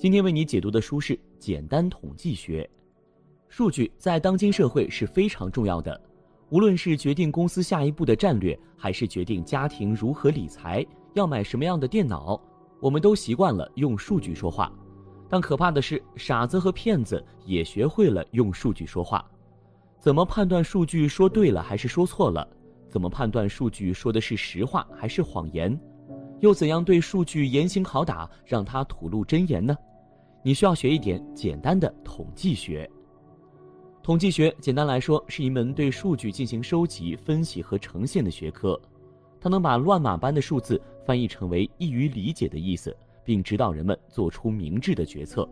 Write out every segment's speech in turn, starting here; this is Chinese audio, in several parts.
今天为你解读的书是《简单统计学》。数据在当今社会是非常重要的，无论是决定公司下一步的战略，还是决定家庭如何理财、要买什么样的电脑，我们都习惯了用数据说话。但可怕的是，傻子和骗子也学会了用数据说话。怎么判断数据说对了还是说错了？怎么判断数据说的是实话还是谎言？又怎样对数据严刑拷打，让它吐露真言呢？你需要学一点简单的统计学。统计学简单来说是一门对数据进行收集、分析和呈现的学科，它能把乱码般的数字翻译成为易于理解的意思，并指导人们做出明智的决策。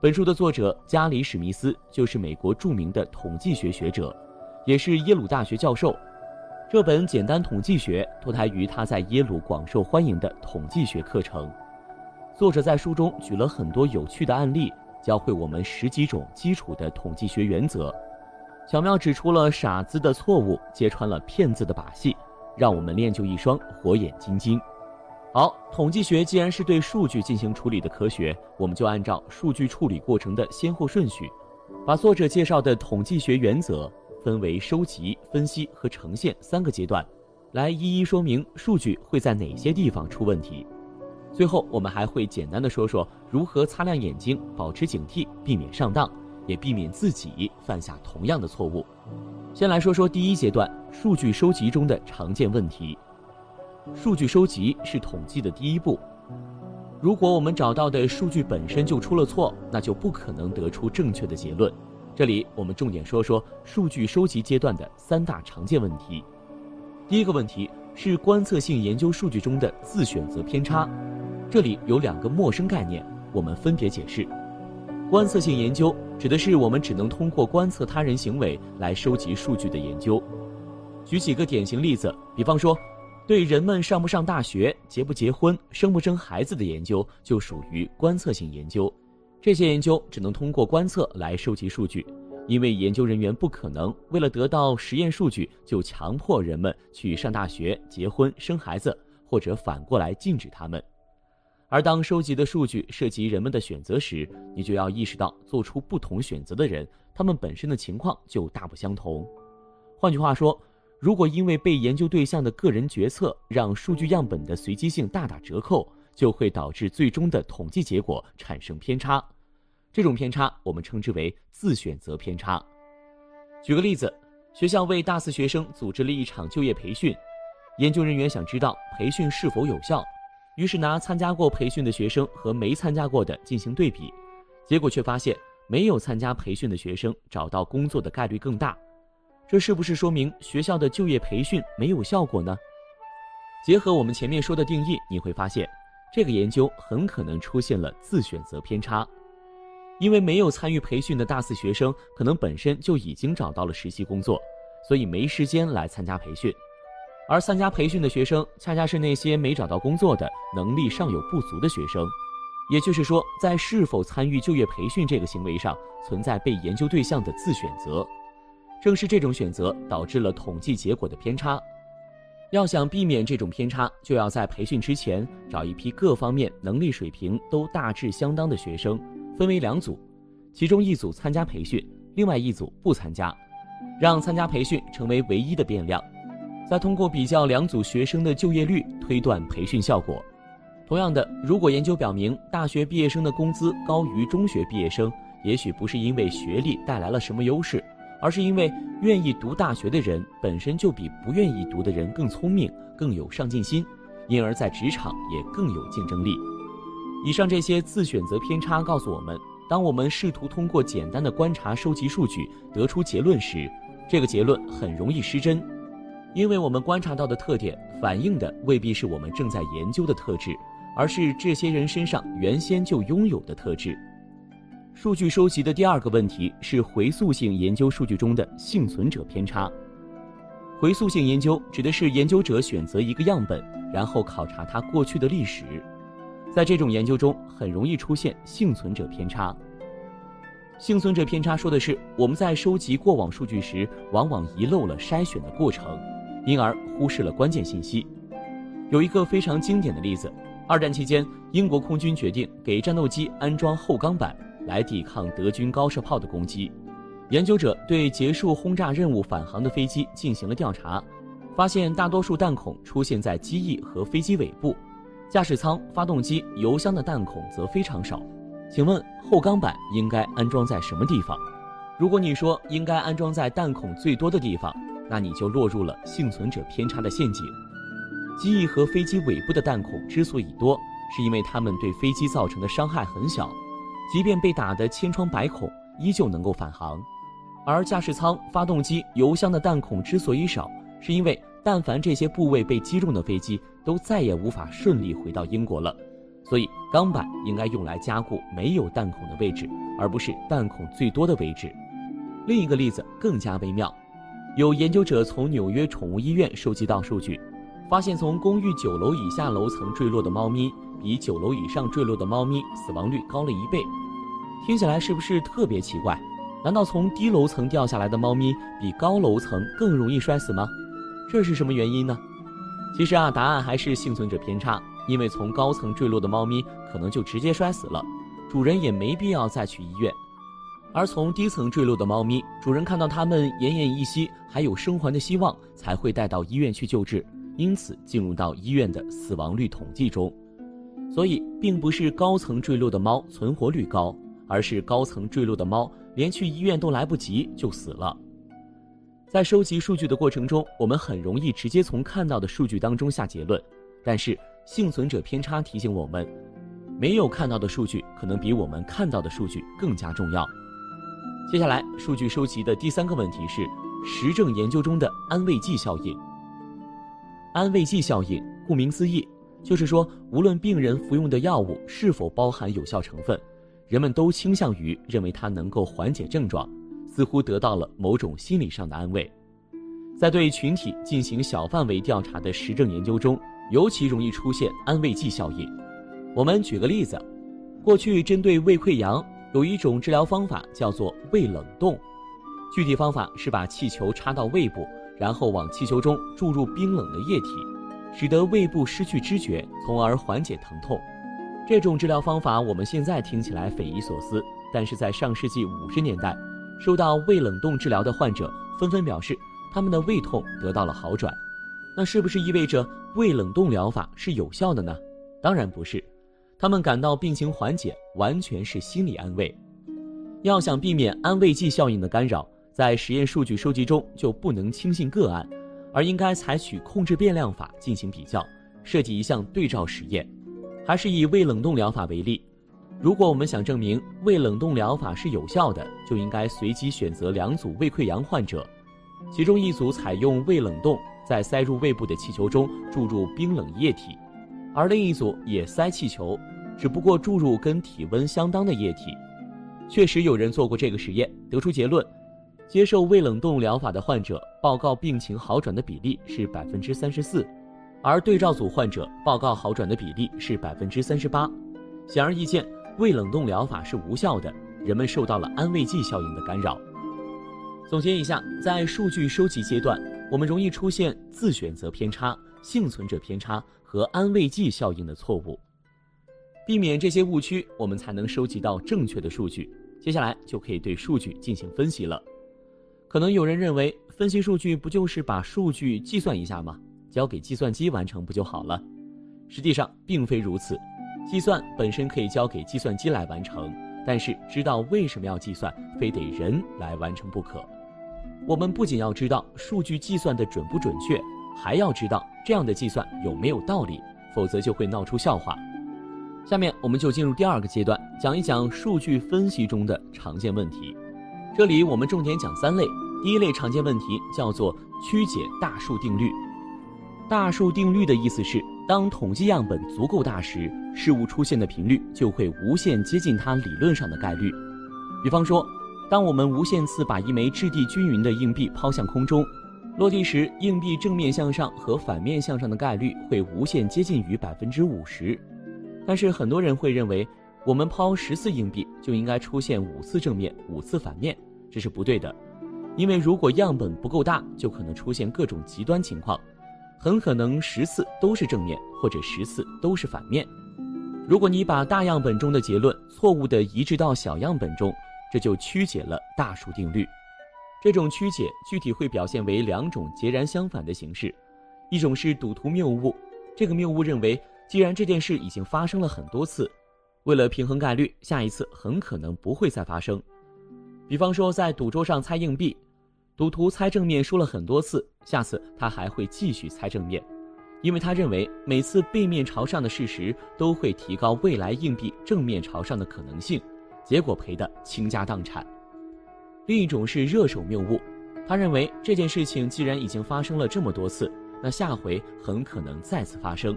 本书的作者加里·史密斯就是美国著名的统计学学者，也是耶鲁大学教授。这本简单统计学脱胎于他在耶鲁广受欢迎的统计学课程。作者在书中举了很多有趣的案例，教会我们十几种基础的统计学原则，巧妙指出了傻子的错误，揭穿了骗子的把戏，让我们练就一双火眼金睛。好，统计学既然是对数据进行处理的科学，我们就按照数据处理过程的先后顺序，把作者介绍的统计学原则分为收集、分析和呈现三个阶段，来一一说明数据会在哪些地方出问题。最后，我们还会简单的说说如何擦亮眼睛，保持警惕，避免上当，也避免自己犯下同样的错误。先来说说第一阶段，数据收集中的常见问题。数据收集是统计的第一步。如果我们找到的数据本身就出了错，那就不可能得出正确的结论。这里我们重点说说数据收集阶段的三大常见问题。第一个问题是观测性研究数据中的自选择偏差。这里有两个陌生概念，我们分别解释。观测性研究指的是我们只能通过观测他人行为来收集数据的研究。举几个典型例子，比方说。对人们上不上大学、结不结婚、生不生孩子的研究就属于观测性研究，这些研究只能通过观测来收集数据，因为研究人员不可能为了得到实验数据就强迫人们去上大学、结婚、生孩子，或者反过来禁止他们。而当收集的数据涉及人们的选择时，你就要意识到，做出不同选择的人，他们本身的情况就大不相同。换句话说。如果因为被研究对象的个人决策让数据样本的随机性大打折扣，就会导致最终的统计结果产生偏差。这种偏差我们称之为自选择偏差。举个例子，学校为大四学生组织了一场就业培训，研究人员想知道培训是否有效，于是拿参加过培训的学生和没参加过的进行对比，结果却发现没有参加培训的学生找到工作的概率更大。这是不是说明学校的就业培训没有效果呢？结合我们前面说的定义，你会发现，这个研究很可能出现了自选择偏差，因为没有参与培训的大四学生可能本身就已经找到了实习工作，所以没时间来参加培训，而参加培训的学生恰恰是那些没找到工作的能力尚有不足的学生，也就是说，在是否参与就业培训这个行为上，存在被研究对象的自选择。正是这种选择导致了统计结果的偏差。要想避免这种偏差，就要在培训之前找一批各方面能力水平都大致相当的学生，分为两组，其中一组参加培训，另外一组不参加，让参加培训成为唯一的变量，再通过比较两组学生的就业率推断培训效果。同样的，如果研究表明大学毕业生的工资高于中学毕业生，也许不是因为学历带来了什么优势。而是因为愿意读大学的人本身就比不愿意读的人更聪明、更有上进心，因而，在职场也更有竞争力。以上这些自选择偏差告诉我们，当我们试图通过简单的观察收集数据得出结论时，这个结论很容易失真，因为我们观察到的特点反映的未必是我们正在研究的特质，而是这些人身上原先就拥有的特质。数据收集的第二个问题是回溯性研究数据中的幸存者偏差。回溯性研究指的是研究者选择一个样本，然后考察它过去的历史，在这种研究中很容易出现幸存者偏差。幸存者偏差说的是我们在收集过往数据时，往往遗漏了筛选的过程，因而忽视了关键信息。有一个非常经典的例子。二战期间，英国空军决定给战斗机安装后钢板，来抵抗德军高射炮的攻击。研究者对结束轰炸任务返航的飞机进行了调查，发现大多数弹孔出现在机翼和飞机尾部，驾驶舱、发动机、油箱的弹孔则非常少。请问后钢板应该安装在什么地方？如果你说应该安装在弹孔最多的地方，那你就落入了幸存者偏差的陷阱。机翼和飞机尾部的弹孔之所以多，是因为它们对飞机造成的伤害很小，即便被打得千疮百孔，依旧能够返航。而驾驶舱、发动机、油箱的弹孔之所以少，是因为但凡这些部位被击中的飞机，都再也无法顺利回到英国了。所以，钢板应该用来加固没有弹孔的位置，而不是弹孔最多的位置。另一个例子更加微妙，有研究者从纽约宠物医院收集到数据，发现从公寓九楼以下楼层坠落的猫咪，比九楼以上坠落的猫咪死亡率高了一倍。听起来是不是特别奇怪？难道从低楼层掉下来的猫咪比高楼层更容易摔死吗？这是什么原因呢？其实啊，答案还是幸存者偏差。因为从高层坠落的猫咪可能就直接摔死了，主人也没必要再去医院；而从低层坠落的猫咪，主人看到它们奄奄一息，还有生还的希望，才会带到医院去救治，因此进入到医院的死亡率统计中。所以，并不是高层坠落的猫存活率高，而是高层坠落的猫连去医院都来不及就死了。在收集数据的过程中，我们很容易直接从看到的数据当中下结论，但是。幸存者偏差提醒我们，没有看到的数据可能比我们看到的数据更加重要。接下来，数据收集的第三个问题是实证研究中的安慰剂效应。安慰剂效应顾名思义，就是说无论病人服用的药物是否包含有效成分，人们都倾向于认为它能够缓解症状，似乎得到了某种心理上的安慰。在对群体进行小范围调查的实证研究中。尤其容易出现安慰剂效应。我们举个例子，过去针对胃溃疡有一种治疗方法叫做胃冷冻，具体方法是把气球插到胃部，然后往气球中注入冰冷的液体，使得胃部失去知觉，从而缓解疼痛。这种治疗方法我们现在听起来匪夷所思，但是在上世纪五十年代，受到胃冷冻治疗的患者纷纷表示，他们的胃痛得到了好转。那是不是意味着胃冷冻疗法是有效的呢？当然不是，他们感到病情缓解完全是心理安慰。要想避免安慰剂效应的干扰，在实验数据收集中就不能轻信个案，而应该采取控制变量法进行比较，设计一项对照实验。还是以胃冷冻疗法为例，如果我们想证明胃冷冻疗法是有效的，就应该随机选择两组胃溃疡患者，其中一组采用胃冷冻。在塞入胃部的气球中注入冰冷液体，而另一组也塞气球，只不过注入跟体温相当的液体。确实有人做过这个实验，得出结论：接受胃冷冻疗法的患者报告病情好转的比例是百分之三十四，而对照组患者报告好转的比例是百分之三十八。显而易见，胃冷冻疗法是无效的，人们受到了安慰剂效应的干扰。总结一下，在数据收集阶段。我们容易出现自选择偏差、幸存者偏差和安慰剂效应的错误，避免这些误区，我们才能收集到正确的数据。接下来就可以对数据进行分析了。可能有人认为，分析数据不就是把数据计算一下吗？交给计算机完成不就好了？实际上并非如此，计算本身可以交给计算机来完成，但是知道为什么要计算，非得人来完成不可。我们不仅要知道数据计算的准不准确，还要知道这样的计算有没有道理，否则就会闹出笑话。下面我们就进入第二个阶段，讲一讲数据分析中的常见问题。这里我们重点讲三类。第一类常见问题叫做曲解大数定律。大数定律的意思是，当统计样本足够大时，事物出现的频率就会无限接近它理论上的概率。比方说。当我们无限次把一枚质地均匀的硬币抛向空中，落地时硬币正面向上和反面向上的概率会无限接近于百分之五十。但是很多人会认为，我们抛十次硬币就应该出现五次正面、五次反面，这是不对的。因为如果样本不够大，就可能出现各种极端情况。很可能十次都是正面，或者十次都是反面。如果你把大样本中的结论错误地移植到小样本中，这就曲解了大数定律。这种曲解具体会表现为两种截然相反的形式：一种是赌徒谬误，这个谬误认为，既然这件事已经发生了很多次，为了平衡概率，下一次很可能不会再发生。比方说，在赌桌上猜硬币，赌徒猜正面输了很多次，下次他还会继续猜正面。因为他认为每次背面朝上的事实都会提高未来硬币正面朝上的可能性，结果赔得倾家荡产。另一种是热手谬误，他认为这件事情既然已经发生了这么多次，那下回很可能再次发生。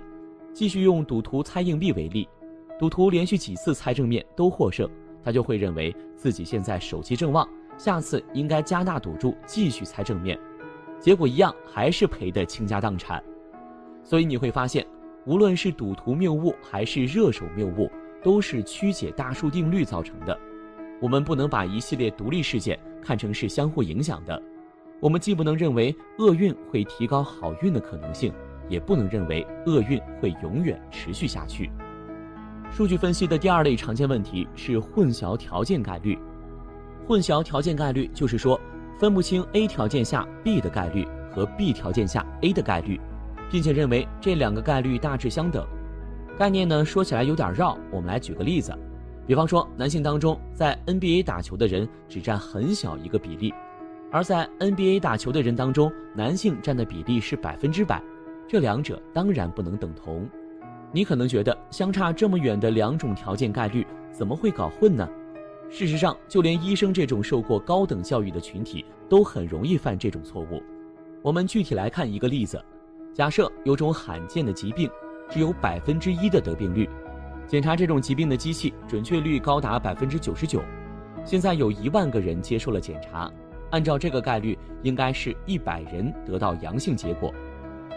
继续用赌徒猜硬币为例，赌徒连续几次猜正面都获胜，他就会认为自己现在手气正旺，下次应该加大赌注继续猜正面，结果一样还是赔得倾家荡产。所以你会发现，无论是赌徒谬误还是热手谬误，都是曲解大数定律造成的。我们不能把一系列独立事件看成是相互影响的。我们既不能认为厄运会提高好运的可能性，也不能认为厄运会永远持续下去。数据分析的第二类常见问题是混淆条件概率。混淆条件概率就是说，分不清 A 条件下 B 的概率和 B 条件下 A 的概率。并且认为这两个概率大致相等，概念呢说起来有点绕。我们来举个例子，比方说男性当中在 NBA 打球的人只占很小一个比例，而在 NBA 打球的人当中，男性占的比例是百分之百，这两者当然不能等同。你可能觉得相差这么远的两种条件概率怎么会搞混呢？事实上，就连医生这种受过高等教育的群体都很容易犯这种错误。我们具体来看一个例子。假设有种罕见的疾病，只有百分之一的得病率，检查这种疾病的机器准确率高达百分之九十九。现在有一万个人接受了检查，按照这个概率，应该是一百人得到阳性结果，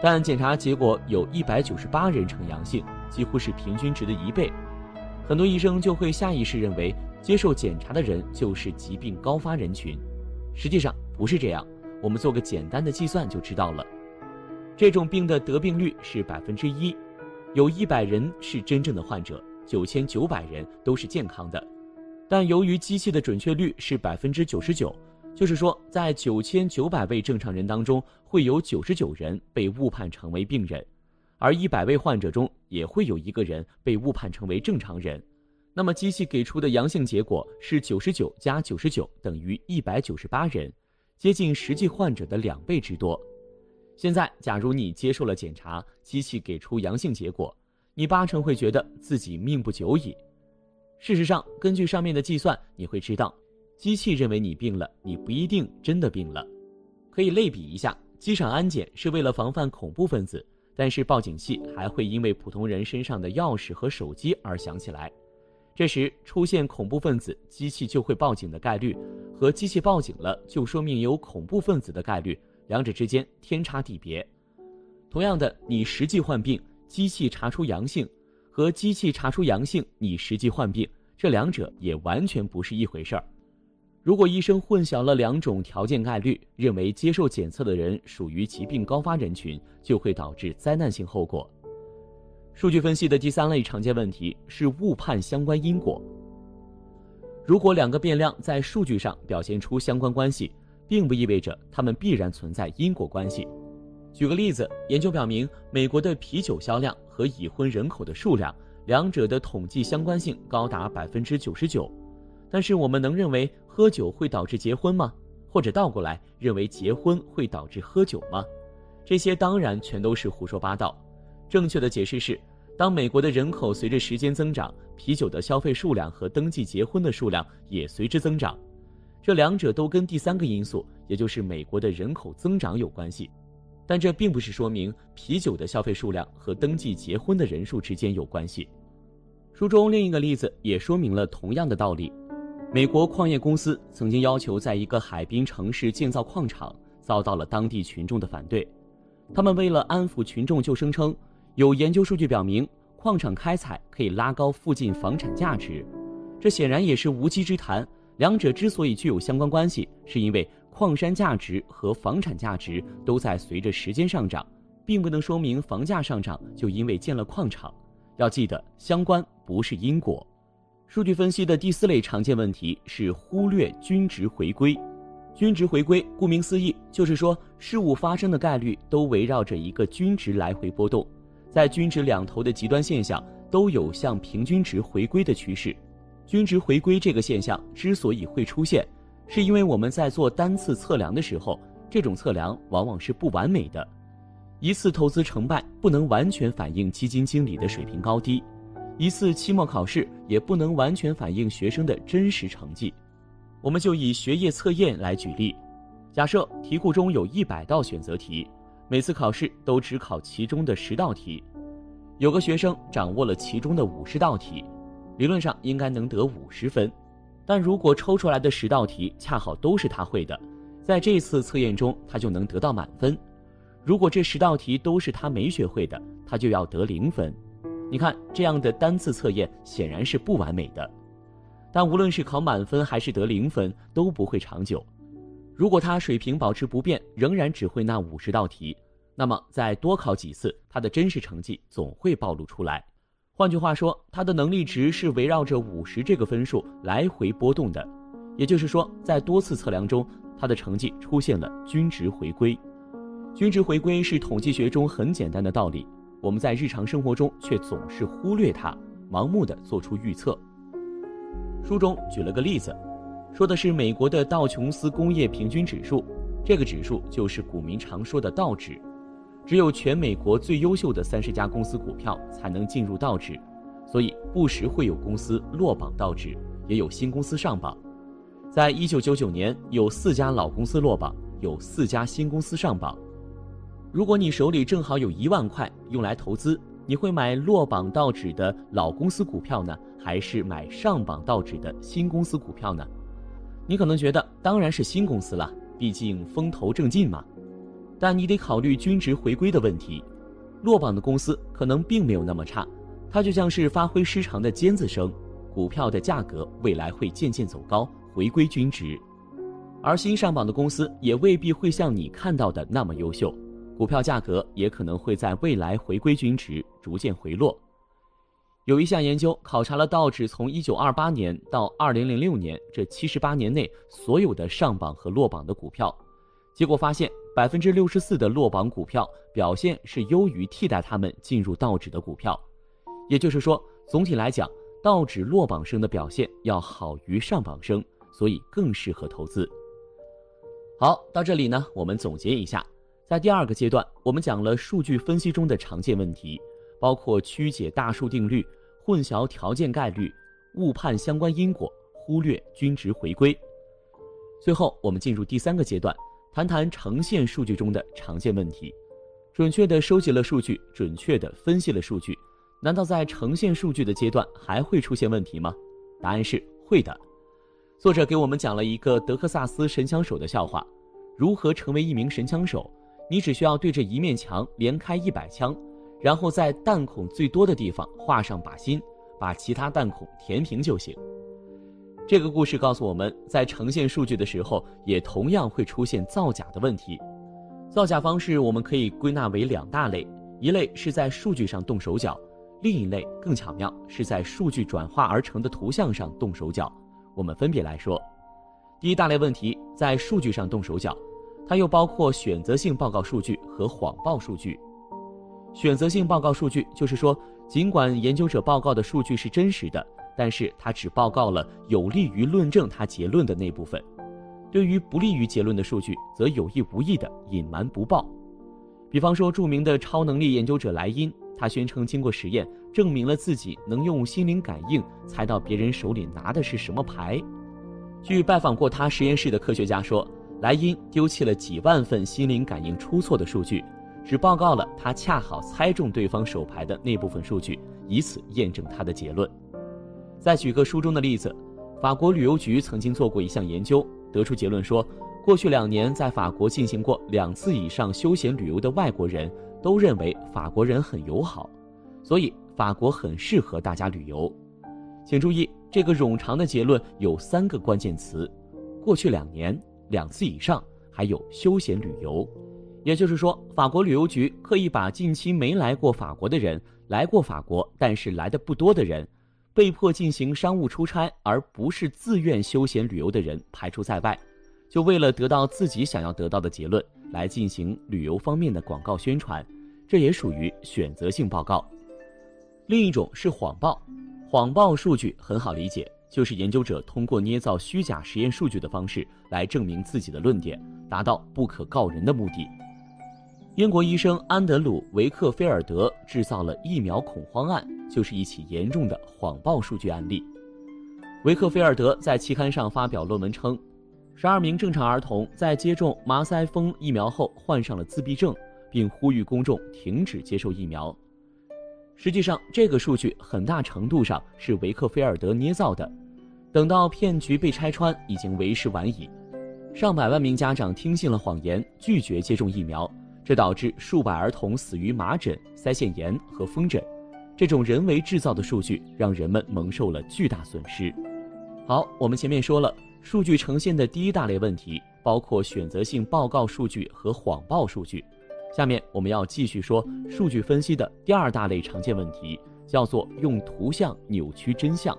但检查结果有一百九十八人呈阳性，几乎是平均值的一倍。很多医生就会下意识认为，接受检查的人就是疾病高发人群，实际上不是这样。我们做个简单的计算就知道了。这种病的得病率是百分之一，有一百人是真正的患者，九千九百人都是健康的。但由于机器的准确率是百分之九十九，就是说在九千九百位正常人当中，会有九十九人被误判成为病人，而一百位患者中也会有一个人被误判成为正常人。那么机器给出的阳性结果是九十九加九十九等于一百九十八人，接近实际患者的两倍之多。现在，假如你接受了检查，机器给出阳性结果，你八成会觉得自己命不久矣。事实上，根据上面的计算，你会知道，机器认为你病了，你不一定真的病了。可以类比一下，机场安检是为了防范恐怖分子，但是报警器还会因为普通人身上的钥匙和手机而响起来。这时出现恐怖分子，机器就会报警的概率，和机器报警了就说明有恐怖分子的概率。两者之间天差地别。同样的，你实际患病，机器查出阳性，和机器查出阳性，你实际患病，这两者也完全不是一回事儿。如果医生混淆了两种条件概率，认为接受检测的人属于疾病高发人群，就会导致灾难性后果。数据分析的第三类常见问题是误判相关因果。如果两个变量在数据上表现出相关关系，并不意味着它们必然存在因果关系。举个例子，研究表明，美国的啤酒销量和已婚人口的数量，两者的统计相关性高达百分之九十九。但是，我们能认为喝酒会导致结婚吗？或者倒过来，认为结婚会导致喝酒吗？这些当然全都是胡说八道。正确的解释是，当美国的人口随着时间增长，啤酒的消费数量和登记结婚的数量也随之增长。这两者都跟第三个因素，也就是美国的人口增长有关系，但这并不是说明啤酒的消费数量和登记结婚的人数之间有关系。书中另一个例子也说明了同样的道理：美国矿业公司曾经要求在一个海滨城市建造矿场，遭到了当地群众的反对。他们为了安抚群众，就声称有研究数据表明矿场开采可以拉高附近房产价值，这显然也是无稽之谈。两者之所以具有相关关系，是因为矿山价值和房产价值都在随着时间上涨，并不能说明房价上涨就因为建了矿场。要记得，相关不是因果。数据分析的第四类常见问题是忽略均值回归。均值回归，顾名思义，就是说事物发生的概率都围绕着一个均值来回波动，在均值两头的极端现象都有向平均值回归的趋势。均值回归这个现象之所以会出现，是因为我们在做单次测量的时候，这种测量往往是不完美的，一次投资成败不能完全反映基金经理的水平高低，一次期末考试也不能完全反映学生的真实成绩。我们就以学业测验来举例，假设题库中有一百道选择题，每次考试都只考其中的十道题，有个学生掌握了其中的五十道题，理论上应该能得五十分，但如果抽出来的十道题恰好都是他会的，在这次测验中他就能得到满分；如果这十道题都是他没学会的，他就要得零分。你看，这样的单次测验显然是不完美的。但无论是考满分还是得零分都不会长久。如果他水平保持不变，仍然只会那五十道题，那么再多考几次，他的真实成绩总会暴露出来。换句话说，他的能力值是围绕着五十这个分数来回波动的。也就是说，在多次测量中，他的成绩出现了均值回归。均值回归是统计学中很简单的道理，我们在日常生活中却总是忽略它，盲目的做出预测。书中举了个例子，说的是美国的道琼斯工业平均指数，这个指数就是股民常说的道指，只有全美国最优秀的三十家公司股票才能进入道指，所以不时会有公司落榜道指，也有新公司上榜。在一九九九年，有四家老公司落榜，有四家新公司上榜。如果你手里正好有一万块用来投资，你会买落榜道指的老公司股票呢？还是买上榜道指的新公司股票呢？你可能觉得当然是新公司了，毕竟风头正劲嘛。但你得考虑均值回归的问题，落榜的公司可能并没有那么差，它就像是发挥失常的尖子生，股票的价格未来会渐渐走高，回归均值。而新上榜的公司也未必会像你看到的那么优秀，股票价格也可能会在未来回归均值，逐渐回落。有一项研究考察了道指从1928年到2006年这78年内所有的上榜和落榜的股票，结果发现64%的落榜股票表现是优于替代他们进入道指的股票，也就是说，总体来讲，道指落榜生的表现要好于上榜生，所以更适合投资。好，到这里呢，我们总结一下，在第二个阶段，我们讲了数据分析中的常见问题。包括曲解大数定律、混淆条件概率、误判相关因果、忽略均值回归。最后，我们进入第三个阶段，谈谈呈现数据中的常见问题。准确地收集了数据，准确地分析了数据，难道在呈现数据的阶段还会出现问题吗？答案是会的。作者给我们讲了一个德克萨斯神枪手的笑话：如何成为一名神枪手？你只需要对着一面墙连开一百枪。然后在弹孔最多的地方画上靶心，把其他弹孔填平就行。这个故事告诉我们在呈现数据的时候，也同样会出现造假的问题。造假方式我们可以归纳为两大类：一类是在数据上动手脚，另一类更巧妙，是在数据转化而成的图像上动手脚。我们分别来说。第一大类问题在数据上动手脚，它又包括选择性报告数据和谎报数据。选择性报告数据就是说，尽管研究者报告的数据是真实的，但是他只报告了有利于论证他结论的那部分，对于不利于结论的数据，则有意无意的隐瞒不报。比方说，著名的超能力研究者莱因，他宣称经过实验证明了自己能用心灵感应猜到别人手里拿的是什么牌。据拜访过他实验室的科学家说，莱因丢弃了几万份心灵感应出错的数据。只报告了他恰好猜中对方手牌的那部分数据，以此验证他的结论。再举个书中的例子，法国旅游局曾经做过一项研究，得出结论说，过去两年在法国进行过两次以上休闲旅游的外国人都认为法国人很友好，所以法国很适合大家旅游。请注意，这个冗长的结论有三个关键词：过去两年、两次以上，还有休闲旅游。也就是说，法国旅游局刻意把近期没来过法国的人、来过法国但是来的不多的人、被迫进行商务出差而不是自愿休闲旅游的人排除在外，就为了得到自己想要得到的结论来进行旅游方面的广告宣传，这也属于选择性报告。另一种是谎报，谎报数据很好理解。就是研究者通过捏造虚假实验数据的方式来证明自己的论点，达到不可告人的目的。英国医生安德鲁·维克菲尔德制造了疫苗恐慌案，就是一起严重的谎报数据案例。维克菲尔德在期刊上发表论文称，十二名正常儿童在接种麻腮风疫苗后患上了自闭症，并呼吁公众停止接受疫苗。实际上，这个数据很大程度上是维克菲尔德捏造的。等到骗局被拆穿，已经为时晚矣。上百万名家长听信了谎言，拒绝接种疫苗，这导致数百儿童死于麻疹、腮腺炎和风疹。这种人为制造的数据，让人们蒙受了巨大损失。好，我们前面说了，数据呈现的第一大类问题包括选择性报告数据和谎报数据。下面我们要继续说数据分析的第二大类常见问题，叫做用图像扭曲真相。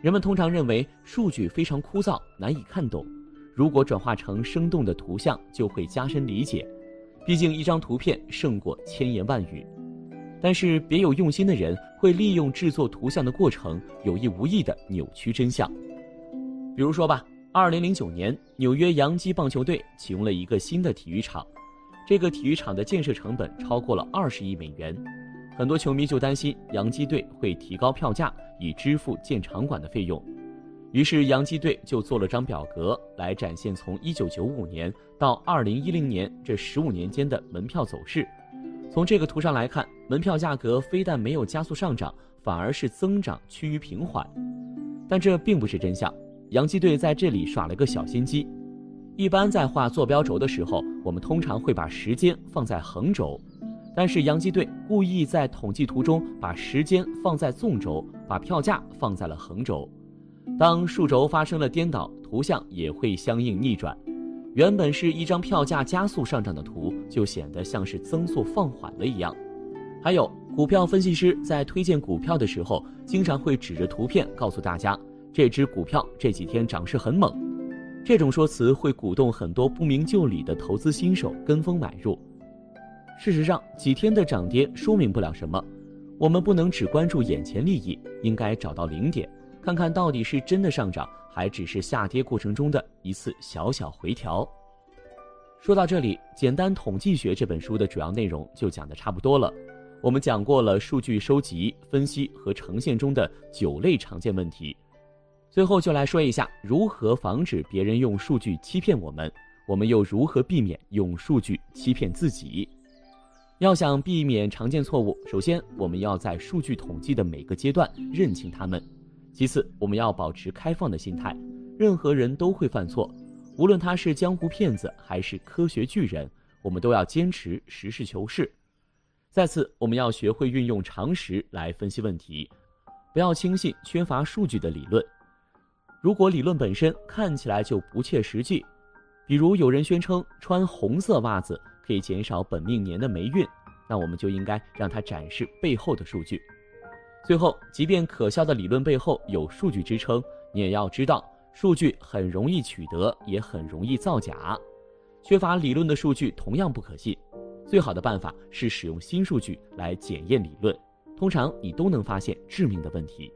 人们通常认为数据非常枯燥，难以看懂，如果转化成生动的图像，就会加深理解。毕竟一张图片胜过千言万语。但是别有用心的人会利用制作图像的过程，有意无意地扭曲真相。比如说吧，二零零九年，纽约洋基棒球队启用了一个新的体育场。这个体育场的建设成本超过了二十亿美元，很多球迷就担心洋基队会提高票价以支付建场馆的费用，于是洋基队就做了张表格来展现从一九九五年到二零一零年这十五年间的门票走势。从这个图上来看，门票价格非但没有加速上涨，反而是增长趋于平缓。但这并不是真相，洋基队在这里耍了个小心机。一般在画坐标轴的时候，我们通常会把时间放在横轴，但是洋基队故意在统计图中把时间放在纵轴，把票价放在了横轴。当数轴发生了颠倒，图像也会相应逆转。原本是一张票价加速上涨的图，就显得像是增速放缓了一样。还有，股票分析师在推荐股票的时候，经常会指着图片告诉大家，这只股票这几天涨势很猛。这种说辞会鼓动很多不明就里的投资新手跟风买入。事实上，几天的涨跌说明不了什么。我们不能只关注眼前利益，应该找到零点，看看到底是真的上涨，还只是下跌过程中的一次小小回调。说到这里，《简单统计学》这本书的主要内容就讲的差不多了。我们讲过了数据收集、分析和呈现中的九类常见问题。最后就来说一下如何防止别人用数据欺骗我们，我们又如何避免用数据欺骗自己？要想避免常见错误，首先我们要在数据统计的每个阶段认清它们；其次，我们要保持开放的心态，任何人都会犯错，无论他是江湖骗子还是科学巨人，我们都要坚持实事求是；再次，我们要学会运用常识来分析问题，不要轻信缺乏数据的理论。如果理论本身看起来就不切实际，比如有人宣称穿红色袜子可以减少本命年的霉运，那我们就应该让他展示背后的数据。最后，即便可笑的理论背后有数据支撑，你也要知道，数据很容易取得，也很容易造假。缺乏理论的数据同样不可信。最好的办法是使用新数据来检验理论，通常你都能发现致命的问题。